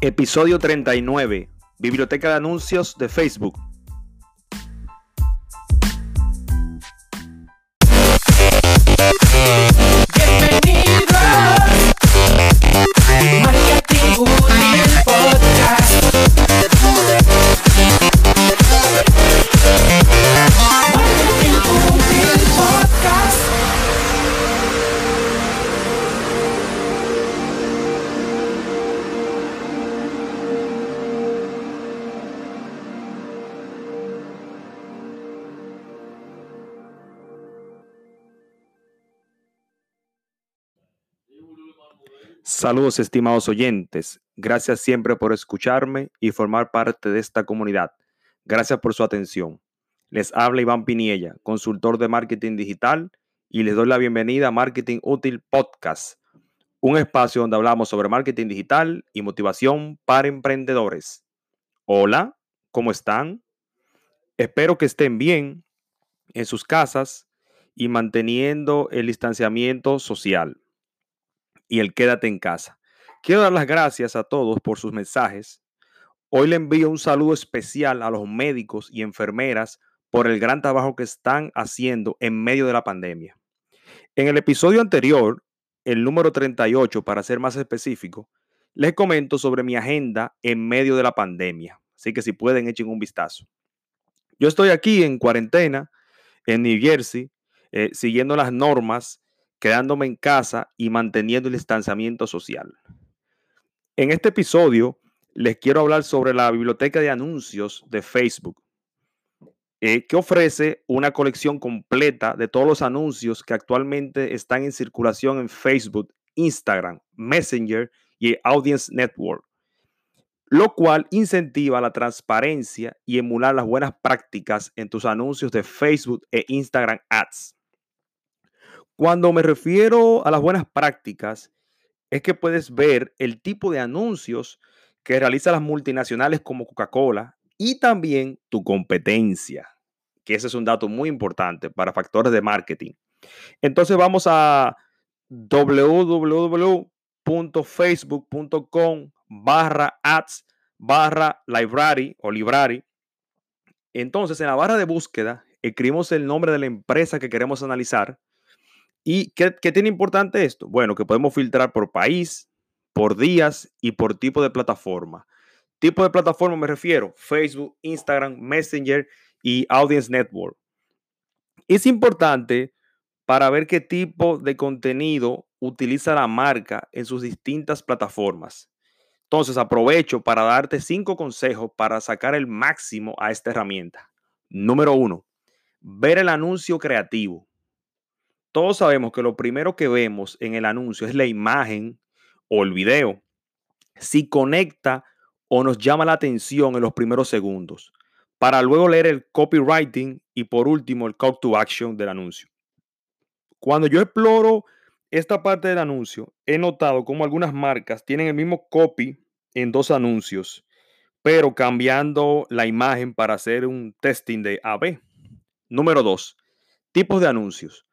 Episodio 39. Biblioteca de anuncios de Facebook. Saludos estimados oyentes, gracias siempre por escucharme y formar parte de esta comunidad. Gracias por su atención. Les habla Iván Piniella, consultor de marketing digital, y les doy la bienvenida a Marketing Útil Podcast, un espacio donde hablamos sobre marketing digital y motivación para emprendedores. Hola, ¿cómo están? Espero que estén bien en sus casas y manteniendo el distanciamiento social y el quédate en casa. Quiero dar las gracias a todos por sus mensajes. Hoy le envío un saludo especial a los médicos y enfermeras por el gran trabajo que están haciendo en medio de la pandemia. En el episodio anterior, el número 38, para ser más específico, les comento sobre mi agenda en medio de la pandemia. Así que si pueden, echen un vistazo. Yo estoy aquí en cuarentena, en New Jersey, eh, siguiendo las normas quedándome en casa y manteniendo el distanciamiento social. En este episodio les quiero hablar sobre la biblioteca de anuncios de Facebook, eh, que ofrece una colección completa de todos los anuncios que actualmente están en circulación en Facebook, Instagram, Messenger y Audience Network, lo cual incentiva la transparencia y emular las buenas prácticas en tus anuncios de Facebook e Instagram Ads. Cuando me refiero a las buenas prácticas, es que puedes ver el tipo de anuncios que realizan las multinacionales como Coca-Cola y también tu competencia, que ese es un dato muy importante para factores de marketing. Entonces vamos a www.facebook.com barra ads barra library o library. Entonces en la barra de búsqueda escribimos el nombre de la empresa que queremos analizar ¿Y qué, tiene importante esto? Bueno, que podemos filtrar por país, por días y por tipo de plataforma. Tipo de plataforma me refiero Facebook, Instagram, Messenger y Audience Network. Es importante para ver qué tipo de contenido utiliza la marca en sus distintas plataformas. Entonces aprovecho para darte cinco consejos para sacar el máximo a esta herramienta. Número uno, ver el anuncio creativo todos sabemos que lo primero que vemos en el anuncio es la imagen o el video. Si conecta o nos llama la atención en los primeros segundos, para luego leer el copywriting y por último el call to action del anuncio. Cuando yo exploro esta parte del anuncio, he notado cómo algunas marcas tienen el mismo copy en dos anuncios, pero cambiando la imagen para hacer un testing de AB. Número dos, tipos de anuncios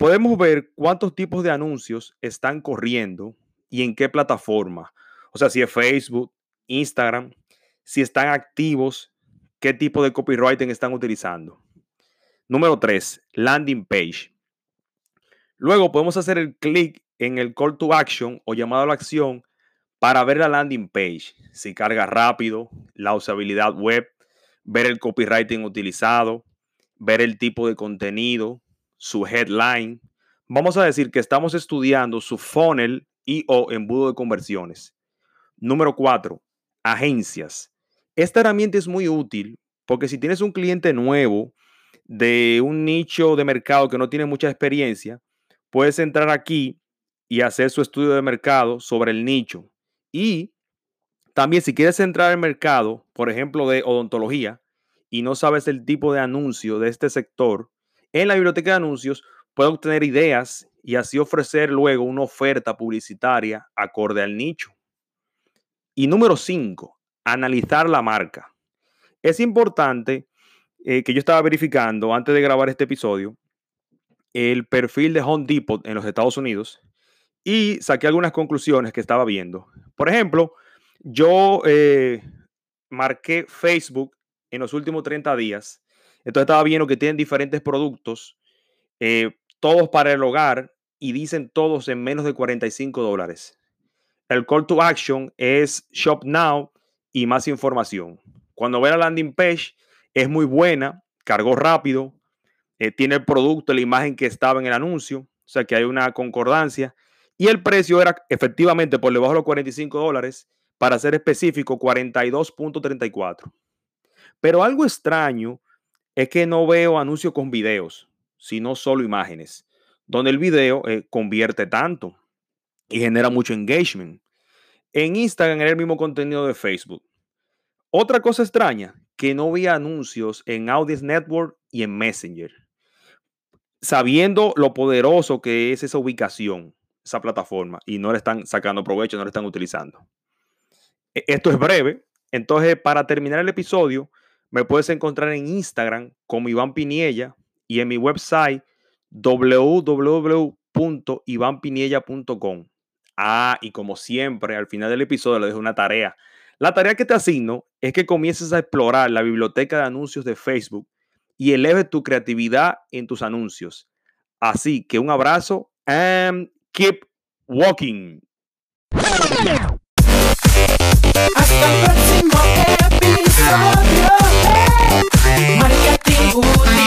podemos ver cuántos tipos de anuncios están corriendo y en qué plataforma. O sea, si es Facebook, Instagram, si están activos, qué tipo de copywriting están utilizando. Número 3, landing page. Luego podemos hacer el clic en el call to action o llamado a la acción para ver la landing page, si carga rápido, la usabilidad web, ver el copywriting utilizado, ver el tipo de contenido, su headline. Vamos a decir que estamos estudiando su funnel y o embudo de conversiones. Número cuatro, agencias. Esta herramienta es muy útil porque si tienes un cliente nuevo de un nicho de mercado que no tiene mucha experiencia, puedes entrar aquí y hacer su estudio de mercado sobre el nicho. Y también si quieres entrar al mercado, por ejemplo, de odontología, y no sabes el tipo de anuncio de este sector, en la biblioteca de anuncios puede obtener ideas y así ofrecer luego una oferta publicitaria acorde al nicho. Y número 5, analizar la marca. Es importante eh, que yo estaba verificando antes de grabar este episodio el perfil de Home Depot en los Estados Unidos y saqué algunas conclusiones que estaba viendo. Por ejemplo, Yo eh, marqué Facebook en los últimos 30 días. Entonces estaba viendo que tienen diferentes productos, eh, todos para el hogar y dicen todos en menos de 45 dólares. El call to action es Shop Now y más información. Cuando ve la landing page, es muy buena, cargó rápido, eh, tiene el producto, la imagen que estaba en el anuncio, o sea que hay una concordancia. Y el precio era efectivamente por debajo de los 45 dólares, para ser específico, 42.34. Pero algo extraño es que no veo anuncios con videos, sino solo imágenes, donde el video eh, convierte tanto y genera mucho engagement. En Instagram era el mismo contenido de Facebook. Otra cosa extraña, que no vi anuncios en Audience Network y en Messenger. Sabiendo lo poderoso que es esa ubicación, esa plataforma, y no le están sacando provecho, no le están utilizando. E, esto es breve, entonces para terminar el episodio, me puedes encontrar en Instagram como Iván Piniella y en mi website www.ivanpiniella.com. Ah, y como siempre, al final del episodio le dejo una tarea la tarea que te asigno es que comiences a explorar la biblioteca de anuncios de Facebook y eleve tu creatividad en tus anuncios. Así que un abrazo and keep walking. Hasta el próximo Útil Podcast.